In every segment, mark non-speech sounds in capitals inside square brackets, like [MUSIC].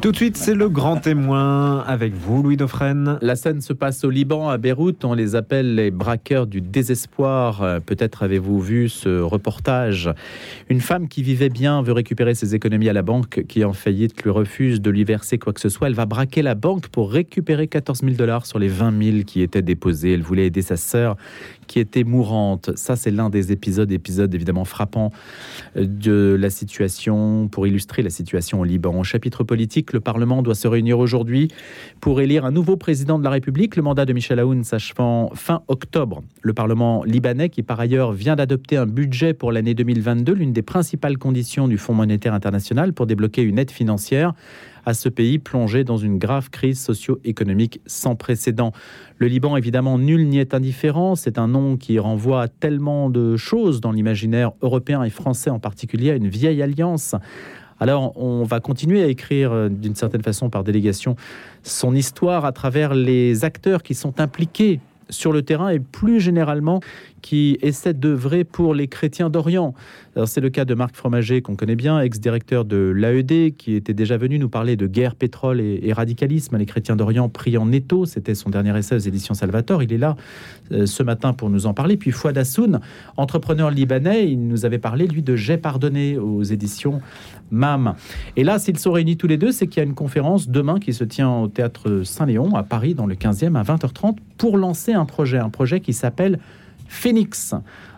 Tout de suite, c'est le grand témoin avec vous, Louis Dauphren. La scène se passe au Liban, à Beyrouth. On les appelle les braqueurs du désespoir. Euh, peut-être avez-vous vu ce reportage. Une femme qui vivait bien veut récupérer ses économies à la banque qui, en faillite, lui refuse de lui verser quoi que ce soit. Elle va braquer la banque pour récupérer 14 000 dollars sur les 20 000 qui étaient déposés. Elle voulait aider sa sœur qui était mourante. Ça, c'est l'un des épisodes, épisodes évidemment frappants euh, de la situation, pour illustrer la situation au Liban. Au chapitre politique, le Parlement doit se réunir aujourd'hui pour élire un nouveau président de la République. Le mandat de Michel Aoun s'achevant fin octobre. Le Parlement libanais, qui par ailleurs vient d'adopter un budget pour l'année 2022, l'une des principales conditions du Fonds monétaire international pour débloquer une aide financière à ce pays plongé dans une grave crise socio-économique sans précédent. Le Liban, évidemment, nul n'y est indifférent. C'est un nom qui renvoie à tellement de choses dans l'imaginaire européen et français en particulier, à une vieille alliance. Alors, on va continuer à écrire euh, d'une certaine façon par délégation son histoire à travers les acteurs qui sont impliqués sur le terrain et plus généralement qui essaie d'œuvrer pour les chrétiens d'Orient. C'est le cas de Marc Fromager, qu'on connaît bien, ex-directeur de l'AED, qui était déjà venu nous parler de guerre, pétrole et, radicalisme. Les chrétiens d'Orient prient en étau, c'était son dernier essai aux éditions Salvator. Il est là euh, ce matin pour nous en parler. Puis Fouad Hassoun, entrepreneur libanais, il nous avait parlé, lui, de J'ai pardonné aux éditions MAM. Et là, s'ils sont réunis tous les deux, c'est qu'il y a une conférence demain qui se tient au théâtre Saint-Léon, à Paris, dans le 15e, à 20h30, pour lancer un projet, un projet qui s'appelle Phoenix.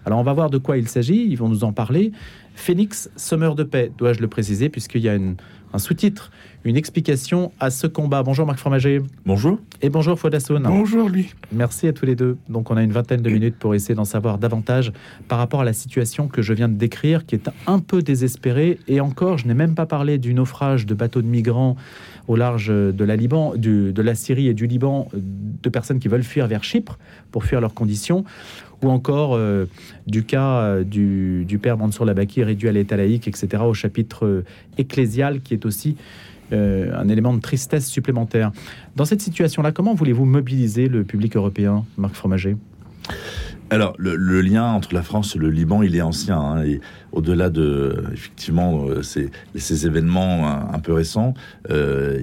Alors on va voir de quoi il s'agit, ils vont nous en parler. Phoenix, semeur de paix, dois-je le préciser, puisqu'il y a un sous-titre, une explication à ce combat. Bonjour Marc Fromager. Bonjour. Et bonjour Fodasson. Bonjour lui. Merci à tous les deux. Donc on a une vingtaine de minutes pour essayer d'en savoir davantage par rapport à la situation que je viens de décrire, qui est un peu désespérée. Et encore, je n'ai même pas parlé du naufrage de bateaux de migrants au large de la, Liban, de la Syrie et du Liban, de personnes qui veulent fuir vers Chypre pour fuir leurs conditions ou encore euh, du cas euh, du, père Mansour Labaki réduit à l'état laïque, etc., au chapitre euh, ecclésial, qui est aussi un élément de tristesse supplémentaire. Dans cette situation-là, comment voulez-vous mobiliser le public européen, Marc Fromager alors, le, lien entre la France et le Liban, il est ancien. Hein, et au-delà de, effectivement, euh, ces, événements un, peu récents, euh,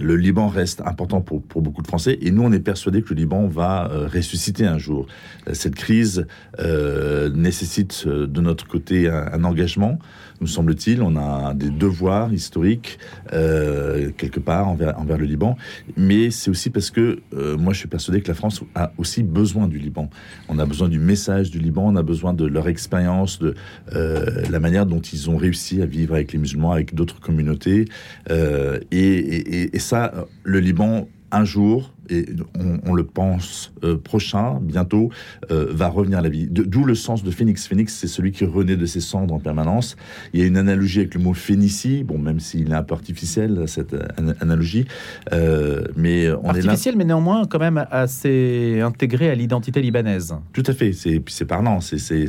le Liban reste important pour, beaucoup de Français. Et nous, on est persuadés que le Liban va euh, ressusciter un jour. Cette crise nécessite de notre côté un engagement nous semble-t-il. On a des devoirs historiques euh, quelque part envers, le Liban, mais c'est aussi parce que euh, moi je suis persuadé que la France a aussi besoin du Liban. On a besoin du message du Liban, on a besoin de leur expérience, de euh, la manière dont ils ont réussi à vivre avec les musulmans, avec d'autres communautés, et ça, le Liban un jour et on, le pense euh, prochain, bientôt, euh, va revenir à la vie. D'où le sens de Phoenix. Phoenix, c'est celui qui renaît de ses cendres en permanence. Il y a une analogie avec le mot Phénicie, bon, même s'il est un peu artificiel, cette analogie. Euh, mais on artificiel, mais néanmoins quand même assez intégré à l'identité libanaise. Tout à fait, c'est parlant. c'est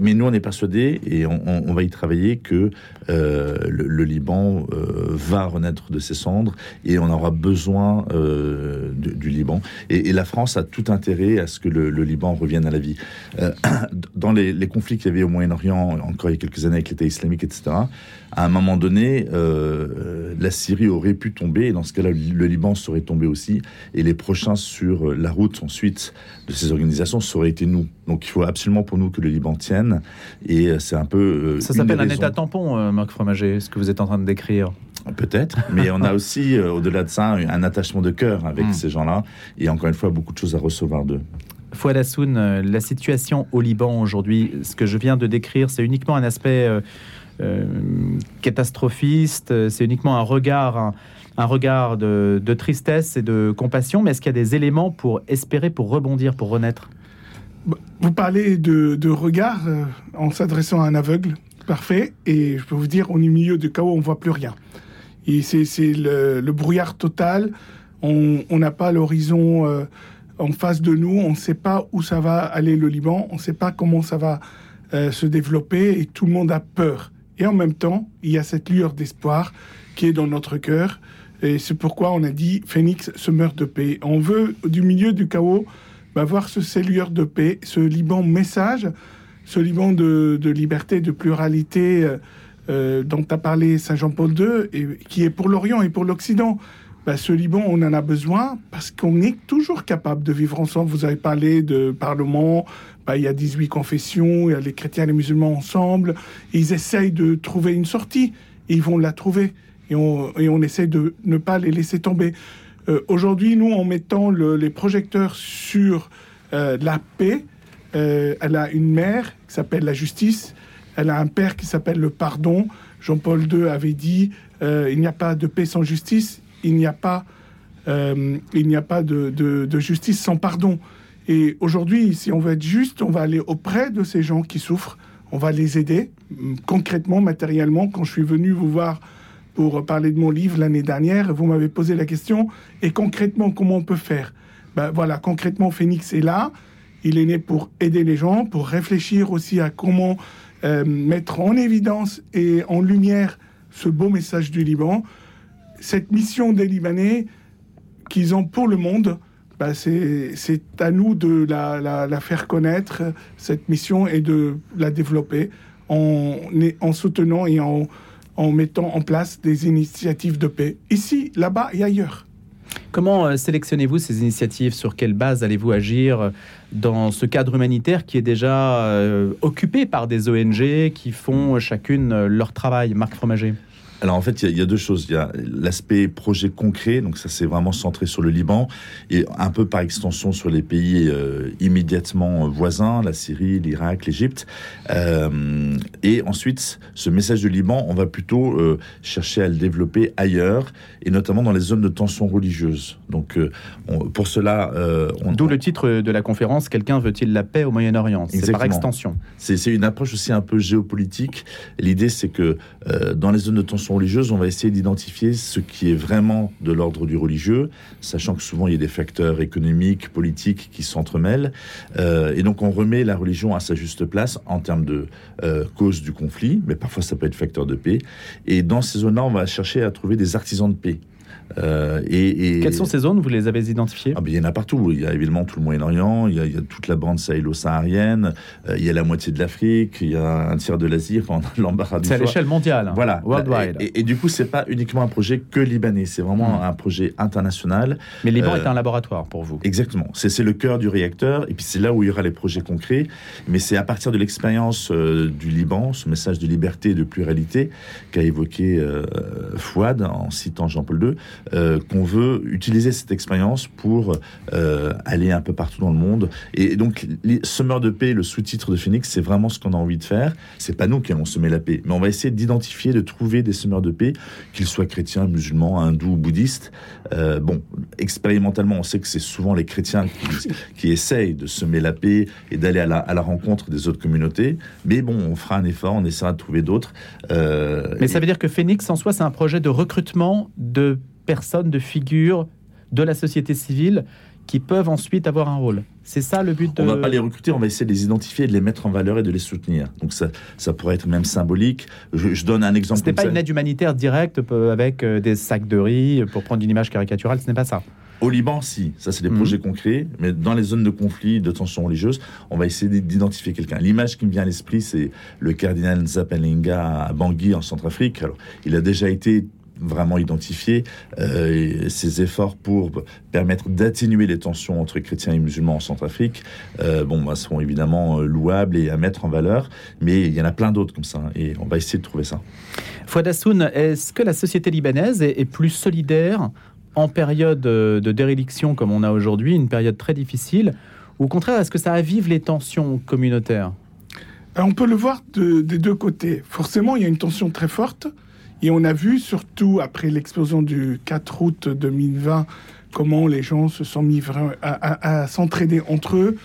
mais nous, on est persuadés, et on, va y travailler, que le, Liban va renaître de ses cendres, et on aura besoin euh, du, Liban. Et, la France a tout intérêt à ce que le, Liban revienne à la vie. Euh, [CLEARS THROAT] dans les, conflits qu'il y avait au Moyen-Orient, encore il y a quelques années avec l'État islamique, etc., à un moment donné, euh, la Syrie aurait pu tomber, et dans ce cas-là, le Liban serait tombé aussi, et les prochains sur la route ensuite de ces organisations, ça aurait été nous. Donc il faut absolument pour nous que le Liban tienne, et c'est un peu... ça s'appelle un état tampon, Marc Fromager, ce que vous êtes en train de décrire. Peut-être, mais on a [LAUGHS] aussi, euh, au-delà de ça, un attachement de cœur avec hmm. ces gens-là, et encore une fois, beaucoup de choses à recevoir d'eux. Fouad Hassoun, euh, la situation au Liban aujourd'hui, ce que je viens de décrire, c'est uniquement un aspect euh, catastrophiste, c'est uniquement un regard, un, regard de, tristesse et de compassion, mais est-ce qu'il y a des éléments pour espérer, pour rebondir, pour renaître? Vous parlez de, de regard en s'adressant à un aveugle, parfait, et je peux vous dire, on est au milieu de chaos, on ne voit plus rien c'est le, brouillard total. On n'a pas l'horizon euh, en face de nous. On ne sait pas où ça va aller le Liban. On ne sait pas comment ça va euh, se développer et tout le monde a peur. Et en même temps, il y a cette lueur d'espoir qui est dans notre cœur. Et c'est pourquoi on a dit Phoenix se meurt de paix. On veut, du milieu du chaos, bah, voir ce, ces lueurs de paix, ce Liban message, ce Liban de, liberté, de pluralité. Euh, euh, dont a parlé Saint Jean-Paul II, qui est pour l'Orient et pour l'Occident. Ben, ce Liban, on en a besoin parce qu'on est toujours capable de vivre ensemble. Vous avez parlé de Parlement, ben, il y a 18 confessions, il y a les chrétiens et les musulmans ensemble. ils essayent de trouver une sortie, ils vont la trouver. Et on, et on essaie de ne pas les laisser tomber. Euh, aujourd'hui, nous, en mettant les projecteurs sur euh, la paix, euh, elle a une mère qui s'appelle la justice, elle a un père qui s'appelle le pardon. Jean-Paul II avait dit il n'y a pas de paix sans justice, il n'y a pas, il n'y a pas de, de, justice sans pardon. Et aujourd'hui, si on veut être juste, on va aller auprès de ces gens qui souffrent, on va les aider concrètement, matériellement. Quand je suis venu vous voir pour parler de mon livre l'année dernière, vous m'avez posé la question, et concrètement, comment on peut faire? Ben Voilà, concrètement, Phoenix est là. Il est né pour aider les gens, pour réfléchir aussi à comment euh, mettre en évidence et en lumière ce beau message du Liban. Cette mission des Libanais qu'ils ont pour le monde, bah c'est à nous de la, faire connaître, cette mission, et de la développer en, en soutenant et en mettant en place des initiatives de paix, ici, là-bas et ailleurs. Comment euh, sélectionnez-vous ces initiatives? Sur quelle base allez-vous agir euh, dans ce cadre humanitaire qui est déjà euh, occupé par des ONG qui font chacune leur travail? Marc Fromager alors en fait, il y, a deux choses. Il y a l'aspect projet concret, donc ça c'est vraiment centré sur le Liban et un peu par extension sur les pays euh, immédiatement voisins, la Syrie, l'Irak, l'Égypte. Euh, et ensuite, ce message du Liban, on va plutôt euh, chercher à le développer ailleurs et notamment dans les zones de tension religieuse. Donc pour cela, on, d'où le titre de la conférence "Quelqu'un veut-il la paix au Moyen-Orient C'est par extension. C'est une approche aussi un peu géopolitique. L'idée c'est que dans les zones de tension religieuse, on va essayer d'identifier ce qui est vraiment de l'ordre du religieux, sachant que souvent il y a des facteurs économiques, politiques qui s'entremêlent. Euh, et donc on remet la religion à sa juste place en termes de euh, cause du conflit, mais parfois ça peut être facteur de paix. Et dans ces zones-là, on va chercher à trouver des artisans de paix. Euh, et, Quelles sont ces zones Vous les avez identifiées ah, ben, Il y en a partout. Il y a évidemment tout le Moyen-Orient, il, il, y a toute la bande sahélo-saharienne, euh, il y a la moitié de l'Afrique, il y a un tiers de l'Asie, enfin, l'embarras C'est à l'échelle mondiale. Voilà. Worldwide. Et, du coup, c'est pas uniquement un projet que libanais, c'est vraiment hmm. un projet international. Mais Liban est euh, un laboratoire pour vous. Exactement. C'est le cœur du réacteur, et puis c'est là où il y aura les projets concrets. Mais c'est à partir de l'expérience du Liban, ce message de liberté et de pluralité qu'a évoqué Fouad en citant Jean-Paul II, euh, qu'on veut utiliser cette expérience pour euh, aller un peu partout dans le monde. Et donc, les Semeurs de paix, le sous-titre de Phoenix, c'est vraiment ce qu'on a envie de faire. C'est pas nous qui allons semer la paix, mais on va essayer d'identifier, de trouver des semeurs de paix, qu'ils soient chrétiens, musulmans, hindous, bouddhistes. Euh, bon, expérimentalement, on sait que c'est souvent les chrétiens qui, essayent de semer la paix et d'aller à la, à la, rencontre des autres communautés. Mais bon, on fera un effort, on essaiera de trouver d'autres. mais ça veut dire que Phoenix, en soi, c'est un projet de recrutement de personnes, de figures de la société civile qui peuvent ensuite avoir un rôle. C'est ça le but de... On va pas les recruter, on va essayer de les identifier, de les mettre en valeur et de les soutenir. Donc ça, ça pourrait être même symbolique. Je, donne un exemple. Ce n'est pas une aide humanitaire directe euh, avec euh, des sacs de riz pour prendre une image caricaturale, ce n'est pas ça. Au Liban, si, ça c'est des mhm. projets concrets, mais dans les zones de conflit, de tension religieuse, on va essayer d'identifier quelqu'un. L'image qui me vient à l'esprit, c'est le cardinal Zapalinga à Bangui en Centrafrique. Alors, il a déjà été vraiment identifié euh, ses efforts pour permettre d'atténuer les tensions entre chrétiens et musulmans en Centrafrique, euh, bon, bah, seront évidemment euh, louables et à mettre en valeur, mais il y en a plein d'autres comme ça, hein, et on va essayer de trouver ça. Fouad est-ce que la société libanaise est, plus solidaire en période de déréliction comme on a aujourd'hui, une période très difficile, ou au contraire, est-ce que ça avive les tensions communautaires? On peut le voir des deux côtés. Forcément, il y a une tension très forte, et on a vu, surtout après l'explosion du 4 août 2020, comment les gens se sont mis à, s'entraider entre eux.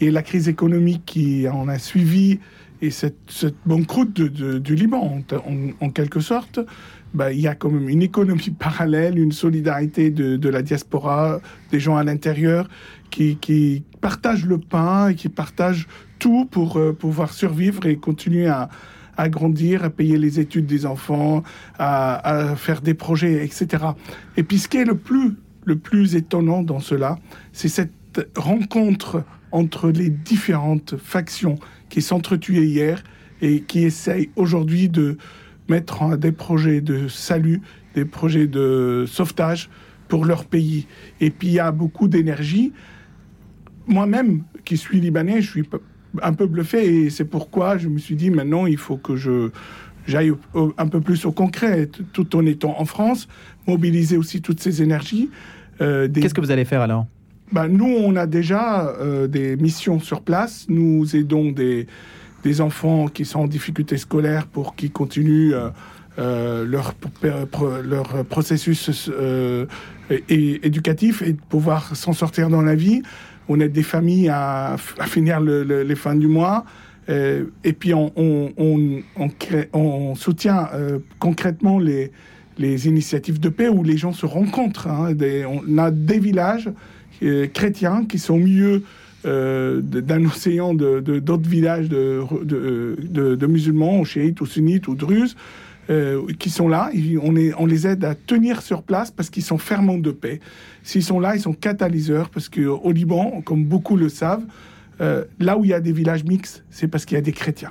Et la crise économique qui en a suivi, et cette, cette banqueroute du Liban, en, quelque sorte, bah, il y a quand même une économie [LAUGHS] parallèle, une solidarité de, la diaspora, des gens à l'intérieur qui, qui, partagent le pain et qui partagent tout pour euh, pouvoir survivre et continuer à, à grandir, à payer les études des enfants, à, faire des projets, etc. Et puis ce qui est le plus, le plus étonnant dans cela, c'est cette rencontre entre les différentes factions qui s'entretuaient hier et qui essayent aujourd'hui de, mettre des projets de salut, des projets de sauvetage pour leur pays. Et puis il y a beaucoup d'énergie. Moi-même, qui suis libanais, je suis un peu bluffé et c'est pourquoi je me suis dit maintenant il faut que je j'aille un peu plus au concret, tout en étant en France, mobiliser aussi toutes ces énergies. Euh, Qu'est-ce que vous allez faire alors? Bah, Nous, on a déjà euh, des missions sur place. Nous aidons des, des enfants qui sont en difficulté scolaire pour qu'ils continuent euh, leur, leur processus éducatif et de pouvoir s'en sortir dans la vie. On aide des familles à, finir les fins du mois. et puis on, soutient concrètement les, initiatives de paix où les gens se rencontrent. Hein, on a des villages euh, chrétiens qui sont au milieu euh, d'un océan d'autres villages de, de, musulmans, ou chiites, ou sunnites, ou druzes, euh, qui sont là. on, les aide à tenir sur place parce qu'ils sont ferments de paix. S'ils sont là, ils sont catalyseurs parce qu'au Liban, comme beaucoup le savent, là où il y a des villages mixtes, c'est parce qu'il y a des chrétiens.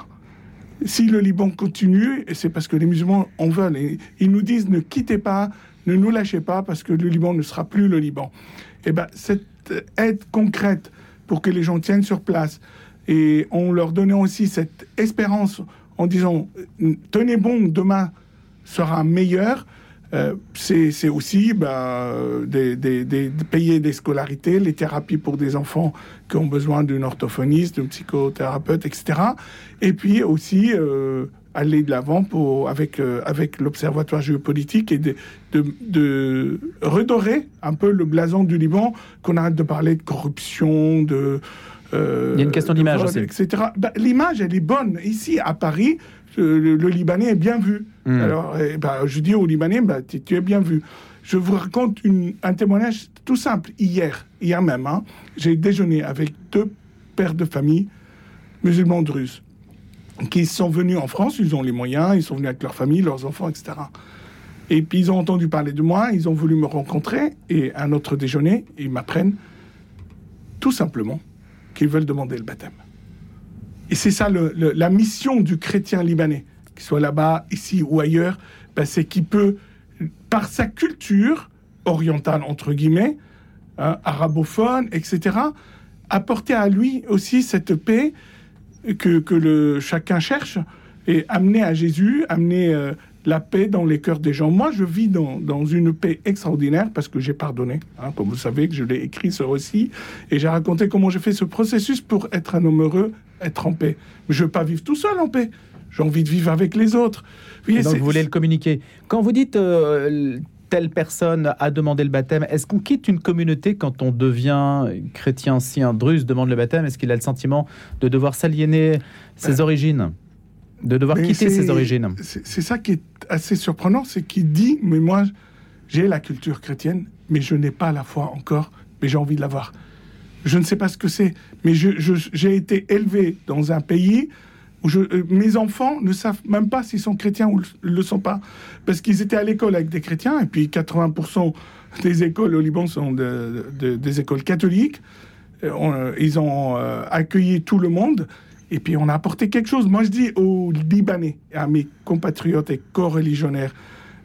Si le Liban continue, c'est parce que les musulmans en veulent. Ils nous disent ne quittez pas, ne nous lâchez pas, parce que le Liban ne sera plus le Liban. Et eh ben cette aide concrète pour que les gens tiennent sur place et en leur donnant aussi cette espérance en disant tenez bon, demain sera meilleur. Euh, c'est aussi bah, des, payer des scolarités, les thérapies pour des enfants qui ont besoin d'une orthophoniste, d'un psychothérapeute, etc. Et puis aussi euh, aller de l'avant euh, avec l'observatoire géopolitique et de, de, redorer un peu le blason du Liban, qu'on arrête de parler de corruption, de il y a une question d'image aussi. Etc. Bah, l'image, elle est bonne. Ici, à Paris, le, Libanais est bien vu. Hmm. Alors, eh ben, je dis aux Libanais, bah, tu, es bien vu. Je vous raconte un témoignage tout simple. Hier, hier même, hein, j'ai déjeuné avec deux pères de famille musulmans druzes qui sont venus en France, ils ont les moyens, ils sont venus avec leur famille, leurs enfants, etc. Et puis ils ont entendu parler de moi, ils ont voulu me rencontrer, et à notre déjeuner, ils m'apprennent tout simplement qu'ils veulent demander le baptême. Et c'est ça la mission du chrétien libanais, qu'il soit là-bas, ici ou ailleurs, ben, c'est qu'il peut, par sa culture orientale, entre guillemets, hein, arabophone, etc., apporter à lui aussi cette paix que, que le, chacun cherche et amener à Jésus, amener euh, la paix dans les cœurs des gens. Moi, je vis dans, dans une paix extraordinaire parce que j'ai pardonné. Hein, comme vous savez, que je l'ai écrit ce récit et j'ai raconté comment j'ai fait ce processus pour être un homme heureux être en paix. Mais je veux pas vivre tout seul en paix. J'ai envie de vivre avec les autres. donc vous voulez le communiquer. Quand vous dites euh, telle personne a demandé le baptême, est-ce qu'on quitte une communauté quand on devient chrétien Si un druze demande le baptême, est-ce qu'il a le sentiment de devoir s'aliéner ses ben, origines? De devoir quitter ses origines C'est ça qui est assez surprenant, c'est qu'il dit, mais moi j'ai la culture chrétienne, mais je n'ai pas la foi encore, mais j'ai envie de l'avoir. Je ne sais pas ce que c'est, mais j'ai été élevé dans un pays où je, euh, mes enfants ne savent même pas s'ils sont chrétiens ou ne le sont pas, parce qu'ils étaient à l'école avec des chrétiens, et puis 80% des écoles au Liban sont des écoles catholiques. Euh, euh, ils ont accueilli tout le monde, et puis on a apporté quelque chose. Moi, je dis aux Libanais, à mes compatriotes et co-religionnaires,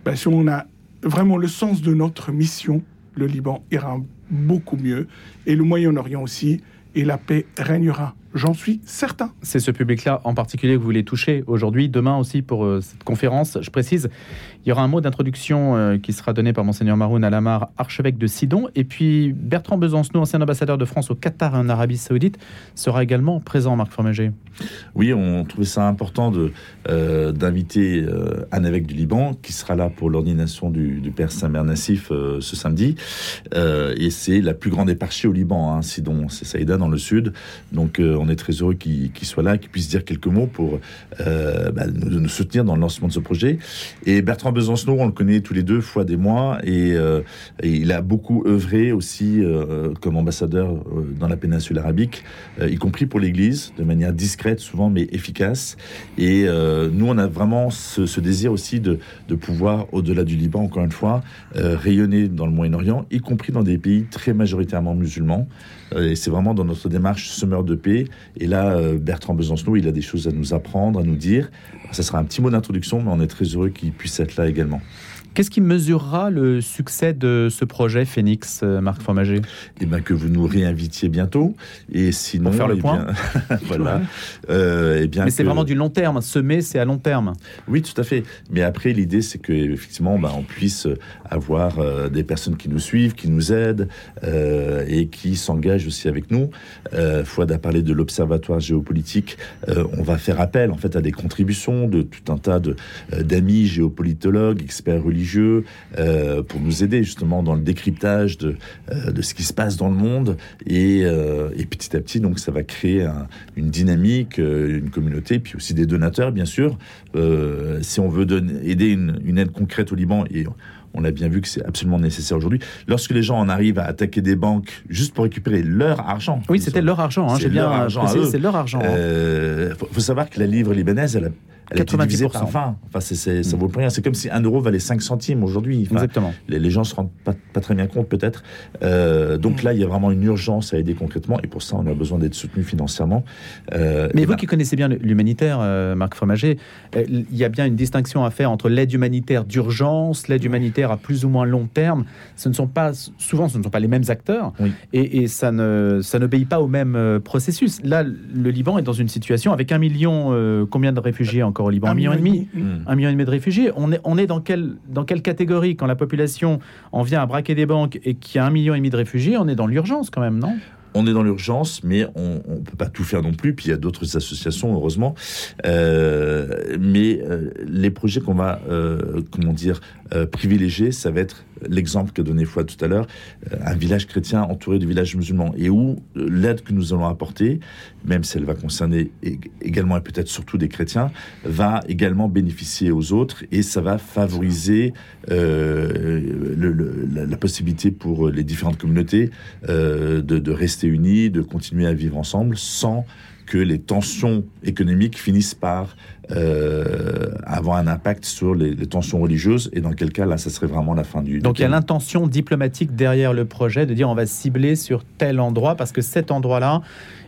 ben, si on a vraiment le sens de notre mission, le Liban ira beaucoup mieux, et le Moyen-Orient aussi, et la paix régnera. J'en suis certain. C'est ce public-là en particulier que vous voulez toucher aujourd'hui, demain aussi pour euh, cette conférence. Je précise, il y aura un mot d'introduction euh, qui sera donné par Monseigneur Maroun Alamar, archevêque de Sidon. Et puis Bertrand Besancenot, ancien ambassadeur de France au Qatar et en Arabie Saoudite, sera également présent, Marc Fromager. Oui, on trouvait ça important euh, d'inviter un évêque du Liban qui sera là pour l'ordination du, père Samer Nassif ce samedi. et c'est la plus grande éparchie au Liban, hein, Sidon, c'est Saïda dans le sud. Donc on est très heureux qu'il soit là, qu'il puisse dire quelques mots pour euh, bah, nous, soutenir dans le lancement de ce projet. Et Bertrand Besancenot, on le connaît tous les deux, fois des mois, et, euh, il a beaucoup œuvré aussi euh, comme ambassadeur dans la péninsule arabique, y compris pour l'Église, de manière discrète souvent, mais efficace. Et nous, on a vraiment ce, désir aussi de, de pouvoir, au-delà du Liban, encore une fois, rayonner dans le Moyen-Orient, y compris dans des pays très majoritairement musulmans. Et c'est vraiment dans notre démarche semeur de paix Et là, euh, Bertrand Besancenot, il a des choses à nous apprendre, à nous dire. Ça sera un petit mot d'introduction, mais on est très heureux qu'il puisse être là également. Qu'est-ce qui mesurera le succès de ce projet Phoenix, euh, Marc Fromager? Eh bien, que vous nous réinvitiez bientôt. Et sinon, Pour faire le eh point. bien, [LAUGHS] voilà. Euh, eh bien Mais c'est vraiment du long terme. Semer, c'est à long terme. Oui, tout à fait. Mais après, l'idée, c'est que effectivement, bah, on puisse avoir euh, des personnes qui nous suivent, qui nous aident euh, et qui s'engagent aussi avec nous. Euh, Fouad a parlé de l'observatoire géopolitique. On va faire appel en fait à des contributions de tout un tas de d'amis géopolitologues, experts religieux, euh, pour nous aider justement dans le décryptage de euh, de ce qui se passe dans le monde. Et, euh, et petit à petit, donc, ça va créer un- une dynamique, une communauté, puis aussi des donateurs, bien sûr. Si on veut donner, aider une, une aide concrète au Liban, et on a bien vu que c'est absolument nécessaire aujourd'hui, lorsque les gens en arrivent à attaquer des banques juste pour récupérer leur argent. Oui, c'était leur argent. hein, C'est J'ai bien leur argent c'est leur argent. hein. Euh, faut, faut savoir que la livre libanaise, elle a, elle 90%. divisée par 20. Enfin, c'est, c'est- ça vaut plus rien. C'est comme si un euro valait 5 centimes aujourd'hui. Enfin, Exactement. les, les gens se rendent pas, pas très bien compte peut-être. Euh, donc là, il y a vraiment une urgence à aider concrètement, et pour ça, on a besoin d'être soutenu financièrement. Euh, Mais vous ben, qui connaissez bien l'humanitaire, euh, Marc Fromager, il y a bien une distinction à faire entre l'aide humanitaire d'urgence, l'aide humanitaire à plus ou moins long terme. Ce ne sont pas souvent, ce ne sont pas les mêmes acteurs, Oui. et, et ça ne ça n'obéit pas au même processus. Là, le Liban est dans une situation avec un million, combien de réfugiés encore au Liban, un, million et demi. hmm. Un million et demi de réfugiés. On est, on est dans, quelle, dans quelle catégorie? Quand la population en vient à braquer des banques et qu'il y a un million et demi de réfugiés On est dans l'urgence quand même, non? On est dans l'urgence, mais on ne peut pas tout faire non plus. Puis il y a d'autres associations, heureusement. Euh, mais euh, les projets qu'on va, euh, comment dire, privilégier, ça va être l'exemple qu'a donné Fouad tout à l'heure, un village chrétien entouré de villages musulmans, et où l'aide que nous allons apporter, même si elle va concerner ég- également et peut-être surtout des chrétiens, va également bénéficier aux autres, et ça va favoriser la, possibilité pour les différentes communautés de rester unis, de continuer à vivre ensemble, sans que les tensions économiques finissent par euh, avoir un impact sur les, les tensions religieuses, et dans quel cas, là, ça serait vraiment la fin du... Donc il y a l'intention diplomatique derrière le projet de dire on va cibler sur tel endroit parce que cet endroit-là,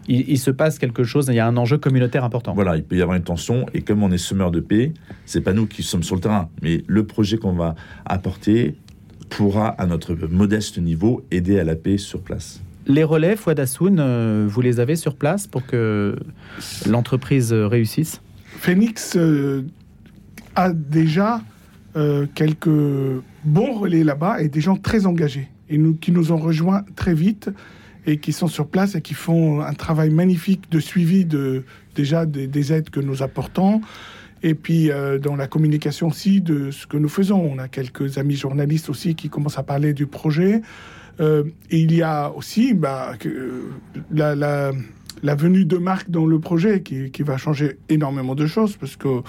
il, il se passe quelque chose, il y a un enjeu communautaire important. Voilà, il peut y avoir une tension, et comme on est semeur de paix, c'est pas nous qui sommes sur le terrain, mais le projet qu'on va apporter pourra, à notre modeste niveau, aider à la paix sur place. Les relais, Fouad Hassoun, euh, vous les avez sur place pour que l'entreprise réussisse? Phoenix euh, a déjà euh, quelques bons relais là-bas et des gens très engagés et qui nous ont rejoints très vite et qui sont sur place et qui font un travail magnifique de suivi de déjà des, des aides que nous apportons et puis dans la communication aussi de ce que nous faisons. On a quelques amis journalistes aussi qui commencent à parler du projet. Euh, il y a aussi bah, que, la, venue de Marc dans le projet qui, va changer énormément de choses parce que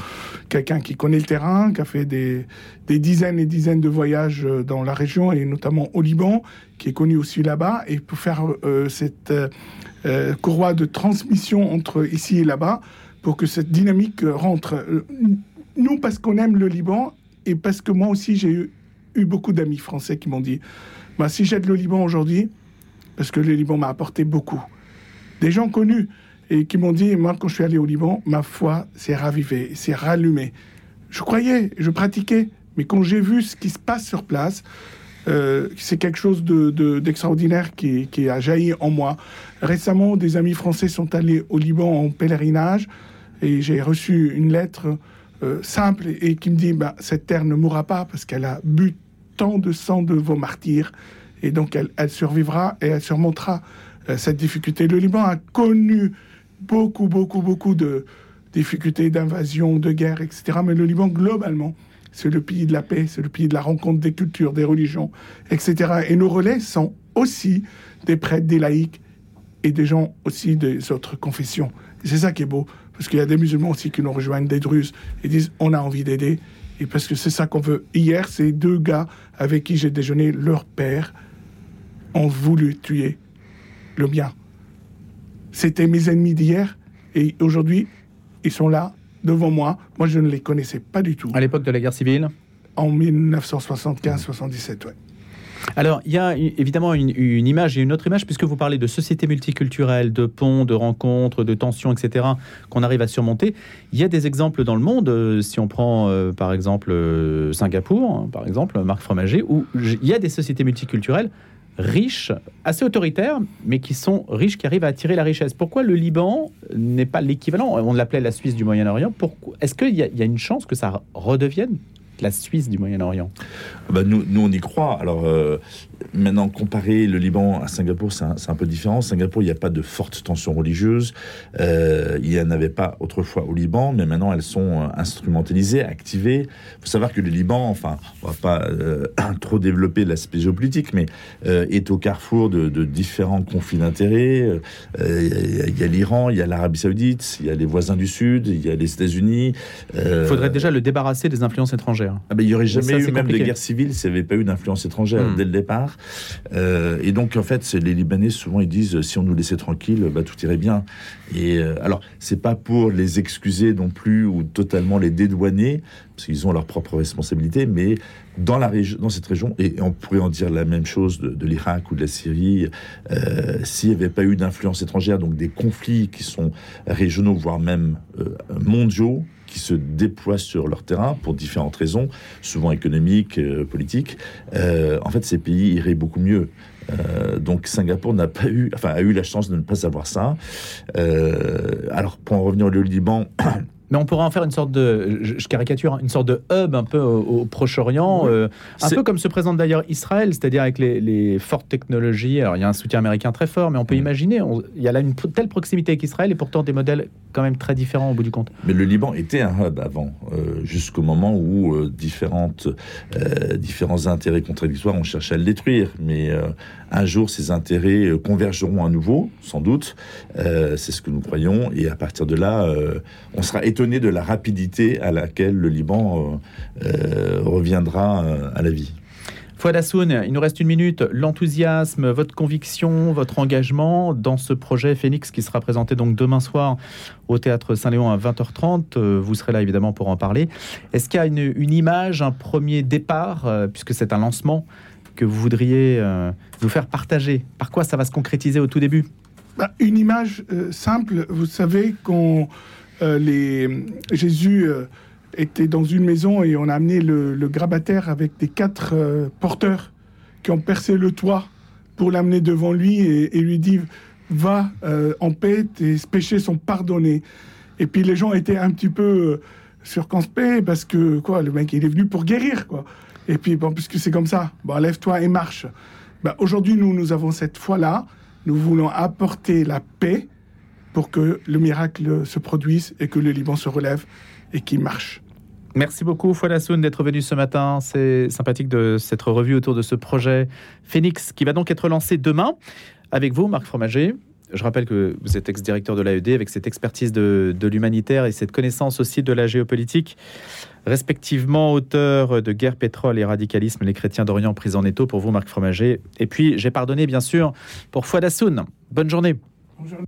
quelqu'un qui connaît le terrain, qui a fait des, dizaines et dizaines de voyages euh, dans la région et notamment au Liban, qui est connu aussi là-bas, et pour faire euh, cette euh, euh, courroie de transmission entre ici et là-bas, pour que cette dynamique euh, rentre. Euh, Nous, parce qu'on aime le Liban et parce que moi aussi, j'ai eu beaucoup d'amis français qui m'ont dit bah, si j'aide le Liban aujourd'hui, parce que le Liban m'a apporté beaucoup, des gens connus et qui m'ont dit moi, quand je suis allé au Liban, ma foi s'est ravivée, s'est rallumée. Je croyais, je pratiquais, mais quand j'ai vu ce qui se passe sur place, euh, c'est quelque chose de- de- d'extraordinaire qui, a jailli en moi. Récemment, des amis français sont allés au Liban en pèlerinage et j'ai reçu une lettre euh, simple et, et qui me dit bah, cette terre ne mourra pas parce qu'elle a bu tant de sang de vos martyrs et donc elle, survivra et elle surmontera euh, cette difficulté. Le Liban a connu beaucoup, beaucoup, beaucoup de difficultés d'invasion, de guerre, etc. Mais le Liban, globalement, c'est le pays de la paix, c'est le pays de la rencontre des cultures, des religions, etc. Et nos relais sont aussi des prêtres, des laïcs et des gens aussi des autres confessions. C'est ça qui est beau, parce qu'il y a des musulmans aussi qui nous rejoignent, des druzes, et disent on a envie d'aider. Et parce que c'est ça qu'on veut. Hier, ces deux gars avec qui j'ai déjeuné, leur père, ont voulu tuer le mien. C'était mes ennemis d'hier, et aujourd'hui, ils sont là, devant moi. Moi, je ne les connaissais pas du tout. À l'époque de la guerre civile? En 1975-77, ouais. Alors, il y a évidemment une, image et une autre image, puisque vous parlez de société multiculturelle, de ponts, de rencontres, de tensions, etc., qu'on arrive à surmonter. Il y a des exemples dans le monde, euh, si on prend euh, par exemple euh, Singapour, hein, par exemple, Marc Fromager, où il y a des sociétés multiculturelles riches, assez autoritaires, mais qui sont riches, qui arrivent à attirer la richesse. Pourquoi le Liban n'est pas l'équivalent? On l'appelait la Suisse du Moyen-Orient. Est-ce qu'il y, y, a une chance que ça redevienne la Suisse du Moyen-Orient ah bah, nous, nous, on y croit. Alors, euh, maintenant, comparer le Liban à Singapour, c'est un, peu différent. Singapour, il n'y a pas de fortes tensions religieuses. Euh, il n'y en avait pas autrefois au Liban, mais maintenant, elles sont euh, instrumentalisées, activées. Il faut savoir que le Liban, enfin, on va pas [CLEARS THROAT] trop développer l'aspect géopolitique, mais est au carrefour de, différents conflits d'intérêts. Il y a l'Iran, il y a l'Arabie Saoudite, il y a les voisins du Sud, il y a les États-Unis. Il faudrait déjà le débarrasser des influences étrangères. Ah ben, il n'y aurait jamais eu même de guerre civile s'il n'y avait pas eu d'influence étrangère hmm. dès le départ. Euh, et donc, en fait, les Libanais, souvent, ils disent si on nous laissait tranquille, bah, tout irait bien. Et euh, alors, c'est pas pour les excuser non plus ou totalement les dédouaner, parce qu'ils ont leurs propres responsabilités, mais dans, la région, dans cette région, et on pourrait en dire la même chose de, l'Irak ou de la Syrie, euh, s'il n'y avait pas eu d'influence étrangère, donc des conflits qui sont régionaux, voire même mondiaux, se déploient sur leur terrain pour différentes raisons, souvent économiques, euh, politiques, euh, en fait, ces pays iraient beaucoup mieux. Euh, donc Singapour n'a pas eu, enfin a eu la chance de ne pas avoir ça. alors pour en revenir au Liban, Mais on pourrait en faire une sorte de, je, caricature, hein, une sorte de hub un peu au, Proche-Orient, euh, un peu comme se présente d'ailleurs Israël, c'est-à-dire avec les, fortes technologies. Alors il y a un soutien américain très fort, mais on peut mm. imaginer, il y a là une telle proximité avec Israël et pourtant des modèles quand même très différents au bout du compte. Mais le Liban était un hub avant, euh, jusqu'au moment où euh, différentes, différents intérêts contradictoires ont cherché à le détruire. Mais un jour, ces intérêts convergeront à nouveau, sans doute. C'est ce que nous croyons, et à partir de là, on sera étonné de la rapidité à laquelle le Liban euh, euh, reviendra euh, à la vie. Fouad Hassoun, il nous reste une minute. L'enthousiasme, votre conviction, votre engagement dans ce projet Phoenix qui sera présenté donc demain soir au théâtre Saint-Léon à 20h30. Vous serez là évidemment pour en parler. Est-ce qu'il y a une, image, un premier départ, puisque c'est un lancement, que vous voudriez nous faire partager? Par quoi ça va se concrétiser au tout début? Bah, Une image simple. Vous savez qu'on les, Jésus euh, était dans une maison et on a amené le, grabataire avec des quatre euh, porteurs qui ont percé le toit pour l'amener devant lui et, lui dit va en paix, tes péchés sont pardonnés. Et puis les gens étaient un petit peu circonspects parce que quoi, le mec il est venu pour guérir quoi. Et puis bon, puisque c'est comme ça, bon lève-toi et marche. Bah, aujourd'hui nous nous avons cette foi là, nous voulons apporter la paix pour que le miracle se produise et que le Liban se relève et qu'il marche. Merci beaucoup, Fouad Hassoun, d'être venu ce matin. C'est sympathique de s'être revu autour de ce projet Phoenix qui va donc être lancé demain. Avec vous, Marc Fromager. Je rappelle que vous êtes ex-directeur de l'AED avec cette expertise de, de l'humanitaire et cette connaissance aussi de la géopolitique, respectivement auteur de Guerre, pétrole et radicalisme, les chrétiens d'Orient pris en étau pour vous, Marc Fromager. Et puis, j'ai pardonné, bien sûr, pour Fouad Hassoun. Bonne journée. Bonne journée.